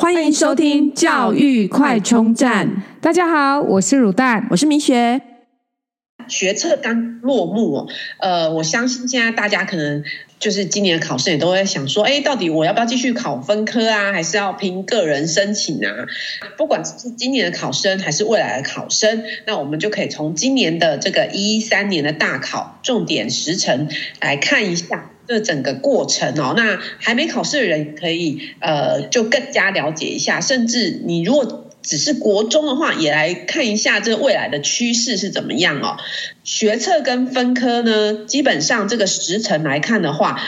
欢迎收听教育快充站。大家好，我是乳蛋，我是明雪。学测刚落幕哦，呃，我相信现在大家可能就是今年的考生也都会想说，哎，到底我要不要继续考分科啊，还是要凭个人申请啊？不管是今年的考生还是未来的考生，那我们就可以从今年的这个一三年的大考重点时程来看一下。这整个过程哦，那还没考试的人可以呃，就更加了解一下。甚至你如果只是国中的话，也来看一下这未来的趋势是怎么样哦。学测跟分科呢，基本上这个时程来看的话，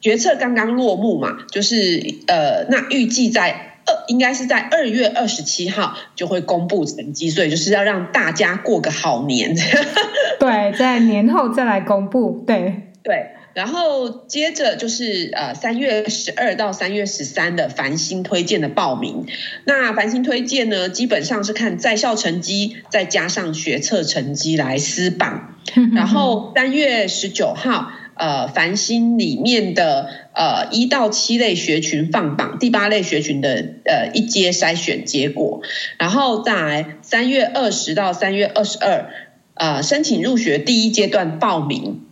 学测刚刚落幕嘛，就是呃，那预计在二应该是在二月二十七号就会公布成绩，所以就是要让大家过个好年。对，在年后再来公布。对对。然后接着就是呃三月十二到三月十三的繁星推荐的报名，那繁星推荐呢，基本上是看在校成绩再加上学测成绩来撕榜，然后三月十九号呃繁星里面的呃一到七类学群放榜，第八类学群的呃一阶筛选结果，然后再来三月二十到三月二十二呃申请入学第一阶段报名。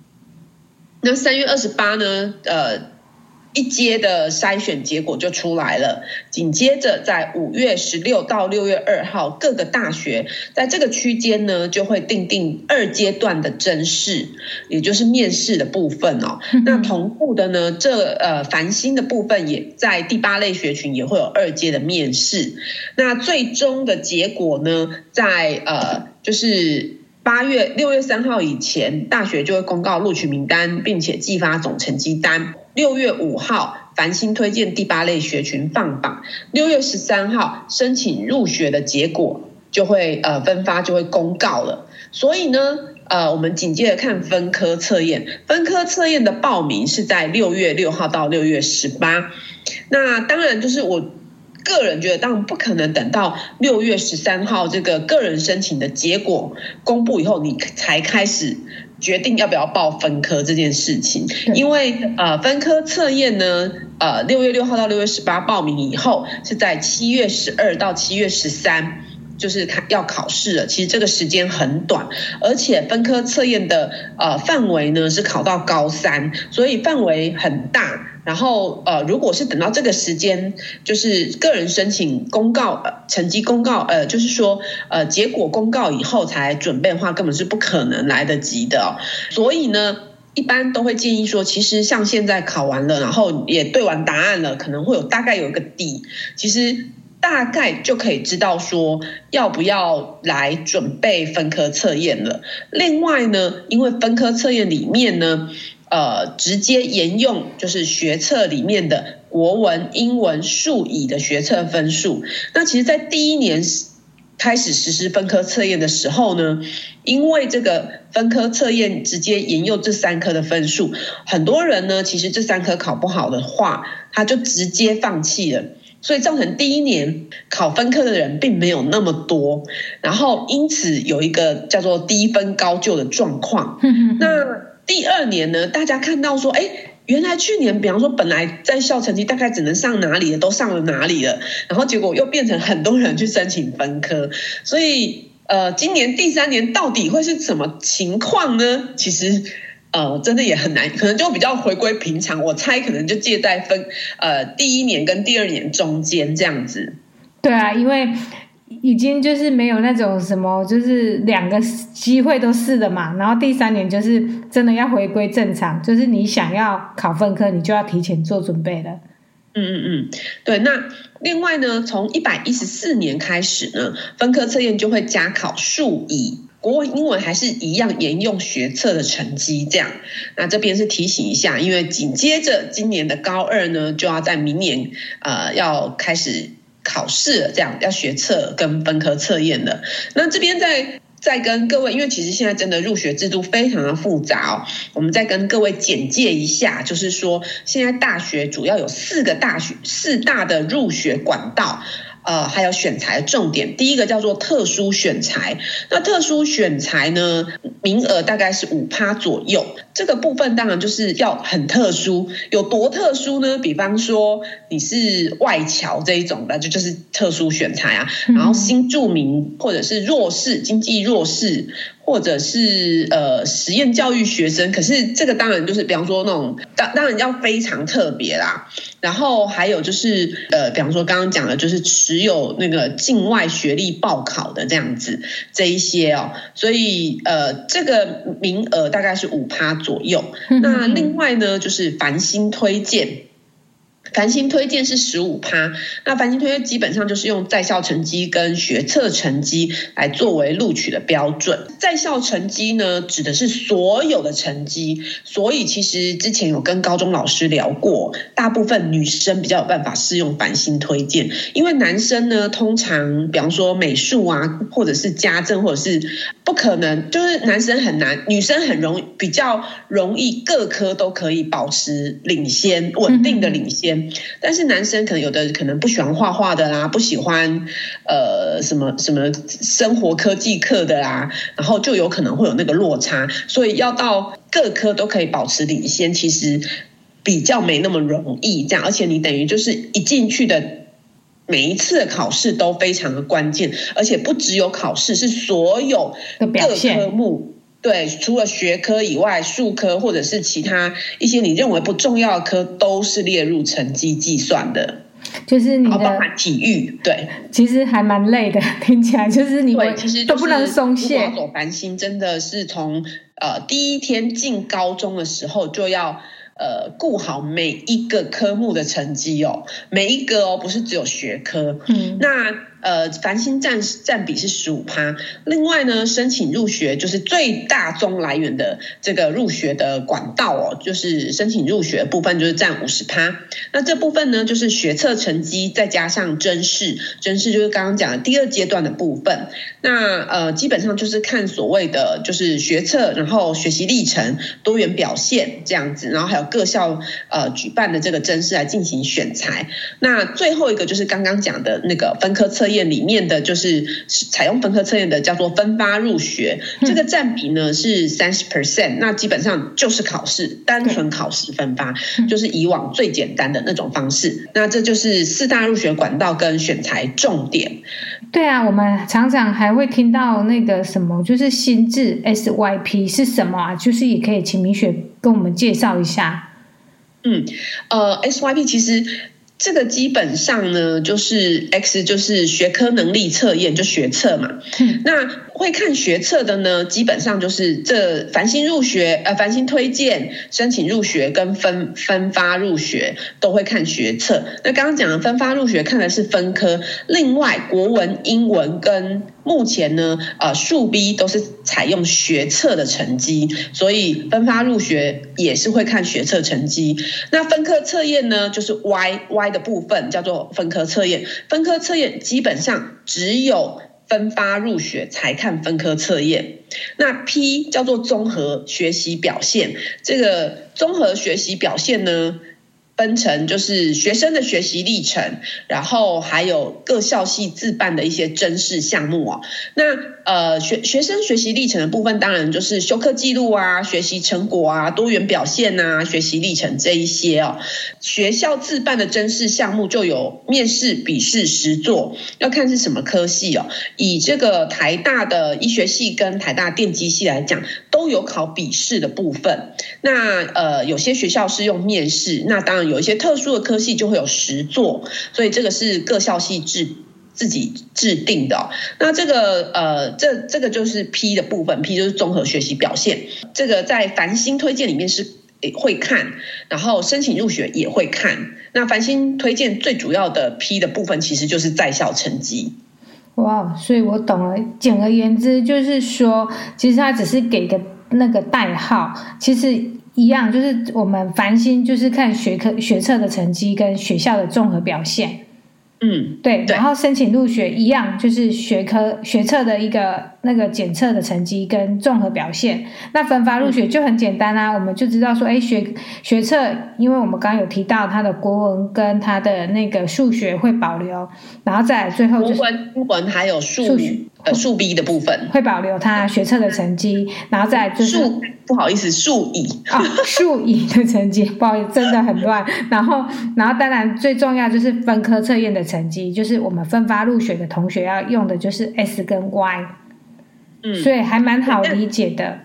那三月二十八呢？呃，一阶的筛选结果就出来了。紧接着，在五月十六到六月二号，各个大学在这个区间呢，就会定定二阶段的甄试，也就是面试的部分哦。那同步的呢，这呃繁星的部分也在第八类学群也会有二阶的面试。那最终的结果呢，在呃就是。八月六月三号以前，大学就会公告录取名单，并且寄发总成绩单。六月五号，繁星推荐第八类学群放榜。六月十三号，申请入学的结果就会呃分发，就会公告了。所以呢，呃，我们紧接着看分科测验。分科测验的报名是在六月六号到六月十八。那当然就是我。个人觉得，当然不可能等到六月十三号这个个人申请的结果公布以后，你才开始决定要不要报分科这件事情。因为呃，分科测验呢，呃，六月六号到六月十八报名以后，是在七月十二到七月十三，就是他要考试了。其实这个时间很短，而且分科测验的呃范围呢是考到高三，所以范围很大。然后，呃，如果是等到这个时间，就是个人申请公告，成绩公告，呃，就是说，呃，结果公告以后才准备的话，根本是不可能来得及的。所以呢，一般都会建议说，其实像现在考完了，然后也对完答案了，可能会有大概有一个底，其实大概就可以知道说要不要来准备分科测验了。另外呢，因为分科测验里面呢。呃，直接沿用就是学测里面的国文、英文、数乙的学测分数。那其实，在第一年开始实施分科测验的时候呢，因为这个分科测验直接沿用这三科的分数，很多人呢，其实这三科考不好的话，他就直接放弃了，所以造成第一年考分科的人并没有那么多，然后因此有一个叫做低分高就的状况。那第二年呢，大家看到说，哎，原来去年，比方说本来在校成绩大概只能上哪里的，都上了哪里了，然后结果又变成很多人去申请分科，所以呃，今年第三年到底会是什么情况呢？其实呃，真的也很难，可能就比较回归平常，我猜可能就介在分呃第一年跟第二年中间这样子。对啊，因为。已经就是没有那种什么，就是两个机会都是的嘛。然后第三年就是真的要回归正常，就是你想要考分科，你就要提前做准备了。嗯嗯嗯，对。那另外呢，从一百一十四年开始呢，分科测验就会加考数乙，国文、英文还是一样沿用学测的成绩。这样，那这边是提醒一下，因为紧接着今年的高二呢，就要在明年呃要开始。考试，这样要学测跟分科测验的。那这边再再跟各位，因为其实现在真的入学制度非常的复杂哦，我们再跟各位简介一下，就是说现在大学主要有四个大学四大的入学管道，呃，还有选材重点。第一个叫做特殊选材，那特殊选材呢，名额大概是五趴左右。这个部分当然就是要很特殊，有多特殊呢？比方说你是外侨这一种的，就就是特殊选材啊。然后新住民或者是弱势经济弱势。或者是呃实验教育学生，可是这个当然就是比方说那种当当然要非常特别啦。然后还有就是呃，比方说刚刚讲的，就是持有那个境外学历报考的这样子这一些哦。所以呃，这个名额大概是五趴左右。那另外呢，就是繁星推荐。繁星推荐是十五趴，那繁星推荐基本上就是用在校成绩跟学测成绩来作为录取的标准。在校成绩呢，指的是所有的成绩，所以其实之前有跟高中老师聊过，大部分女生比较有办法适用繁星推荐，因为男生呢，通常比方说美术啊，或者是家政，或者是不可能，就是男生很难，女生很容易比较容易各科都可以保持领先，稳定的领先。但是男生可能有的可能不喜欢画画的啦，不喜欢呃什么什么生活科技课的啦，然后就有可能会有那个落差，所以要到各科都可以保持领先，其实比较没那么容易。这样，而且你等于就是一进去的每一次的考试都非常的关键，而且不只有考试，是所有各科目。对，除了学科以外，数科或者是其他一些你认为不重要的科，都是列入成绩计算的。就是你的包含体育，对，其实还蛮累的，听起来就是你们其实都不能松懈。走繁星真的是从呃第一天进高中的时候就要呃顾好每一个科目的成绩哦，每一个哦，不是只有学科，嗯，那。呃，繁星占占比是十五趴。另外呢，申请入学就是最大宗来源的这个入学的管道哦，就是申请入学部分就是占五十趴。那这部分呢，就是学测成绩再加上甄试，甄试就是刚刚讲的第二阶段的部分。那呃，基本上就是看所谓的就是学测，然后学习历程、多元表现这样子，然后还有各校呃举办的这个甄试来进行选材。那最后一个就是刚刚讲的那个分科测验。里面的就是采用分科测验的，叫做分发入学，这个占比呢是三十 percent，那基本上就是考试，单纯考试分发，就是以往最简单的那种方式。那这就是四大入学管道跟选材重点。对啊，我们常常还会听到那个什么，就是心智 SYP 是什么啊？就是也可以请明雪跟我们介绍一下。嗯，呃，SYP 其实。这个基本上呢，就是 X，就是学科能力测验，就学测嘛。嗯、那会看学测的呢，基本上就是这繁星入学，呃，繁星推荐、申请入学跟分分发入学都会看学测。那刚刚讲的分发入学看的是分科，另外国文、英文跟目前呢，呃，数 B 都是采用学测的成绩，所以分发入学也是会看学测成绩。那分科测验呢，就是 Y Y 的部分叫做分科测验，分科测验基本上只有。分发入学才看分科测验，那 P 叫做综合学习表现，这个综合学习表现呢，分成就是学生的学习历程，然后还有各校系自办的一些甄试项目哦。那呃学学生学习历程的部分，当然就是修课记录啊、学习成果啊、多元表现啊、学习历程这一些哦。学校自办的甄试项目就有面试、笔试、实作，要看是什么科系哦。以这个台大的医学系跟台大电机系来讲，都有考笔试的部分。那呃有些学校是用面试，那当然。有一些特殊的科系就会有实作，所以这个是各校系制自己制定的。那这个呃，这这个就是 P 的部分，P 就是综合学习表现。这个在繁星推荐里面是会看，然后申请入学也会看。那繁星推荐最主要的 P 的部分其实就是在校成绩。哇，所以我懂了。简而言之，就是说，其实它只是给个那个代号，其实。一样，就是我们繁星就是看学科学测的成绩跟学校的综合表现，嗯，对，然后申请入学一样，就是学科学测的一个那个检测的成绩跟综合表现。那分发入学就很简单啊，嗯、我们就知道说，哎，学学测，因为我们刚刚有提到他的国文跟他的那个数学会保留，然后再来最后就是英文还有数学呃数 B 的部分会保留他学测的成绩，然后再就是数不好意思数乙啊数乙的成绩，不好意思真的很乱。然后然后当然最重要就是分科测验的成绩，就是我们分发入学的同学要用的就是 S 跟 Y。嗯，所以还蛮好理解的。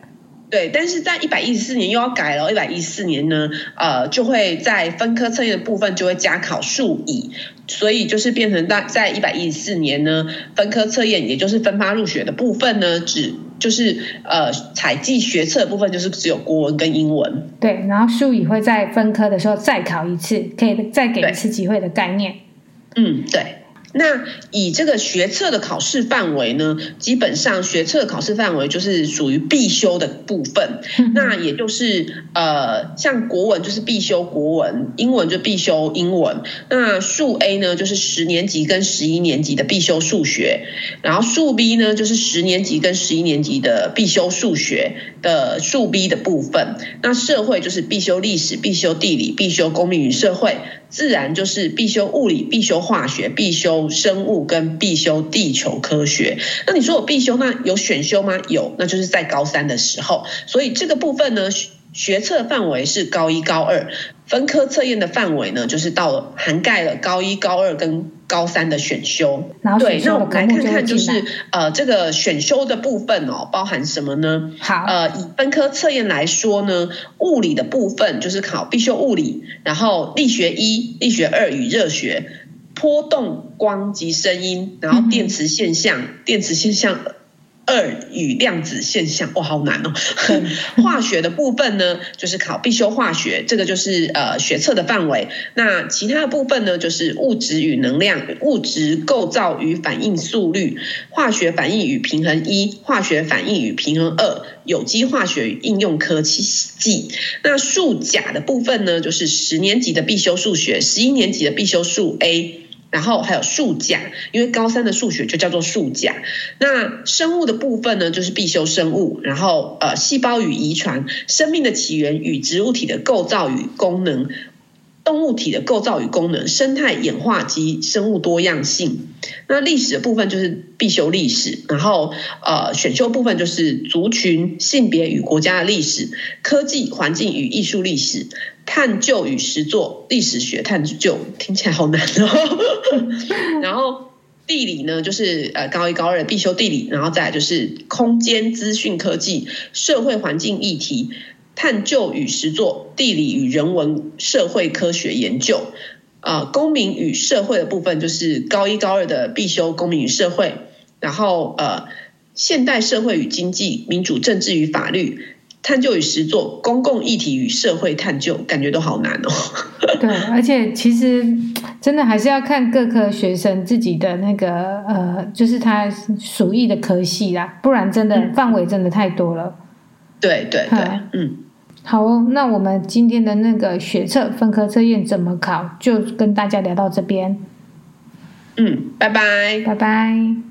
对，但是在一百一十四年又要改了。一百一十四年呢，呃，就会在分科测验的部分就会加考数乙，所以就是变成在在一百一十四年呢，分科测验也就是分发入学的部分呢，只就是呃采计学测的部分就是只有国文跟英文。对，然后数乙会在分科的时候再考一次，可以再给一次机会的概念。嗯，对。那以这个学测的考试范围呢，基本上学测考试范围就是属于必修的部分。那也就是呃，像国文就是必修国文，英文就必修英文。那数 A 呢，就是十年级跟十一年级的必修数学，然后数 B 呢，就是十年级跟十一年级的必修数学的数 B 的部分。那社会就是必修历史、必修地理、必修公民与社会。自然就是必修物理、必修化学、必修生物跟必修地球科学。那你说我必修，那有选修吗？有，那就是在高三的时候。所以这个部分呢，学测范围是高一、高二。分科测验的范围呢，就是到了涵盖了高一、高二跟高三的选修。然后对，那我们来看看，就是呃，这个选修的部分哦，包含什么呢？好，呃，以分科测验来说呢，物理的部分就是考必修物理，然后力学一、力学二与热学、波动、光及声音，然后电磁现象、嗯、电磁现象。二与量子现象，哇，好难哦！化学的部分呢，就是考必修化学，这个就是呃学测的范围。那其他的部分呢，就是物质与能量、物质构造与反应速率、化学反应与平衡一、化学反应与平衡二、有机化学与应用科技。那数甲的部分呢，就是十年级的必修数学，十一年级的必修数 A。然后还有数甲，因为高三的数学就叫做数甲。那生物的部分呢，就是必修生物。然后呃，细胞与遗传、生命的起源与植物体的构造与功能、动物体的构造与功能、生态演化及生物多样性。那历史的部分就是必修历史。然后呃，选修部分就是族群、性别与国家的历史、科技、环境与艺术历史。探究与实作，历史学探究听起来好难哦。然后地理呢，就是呃高一高二的必修地理，然后再来就是空间资讯科技、社会环境议题、探究与实作、地理与人文社会科学研究。呃，公民与社会的部分就是高一高二的必修公民与社会，然后呃现代社会与经济、民主政治与法律。探究与实作，公共议题与社会探究，感觉都好难哦。对，而且其实真的还是要看各科学生自己的那个呃，就是他属意的科系啦，不然真的范围真的太多了。嗯、对对对，嗯，好哦，那我们今天的那个学测分科测验怎么考，就跟大家聊到这边。嗯，拜拜，拜拜。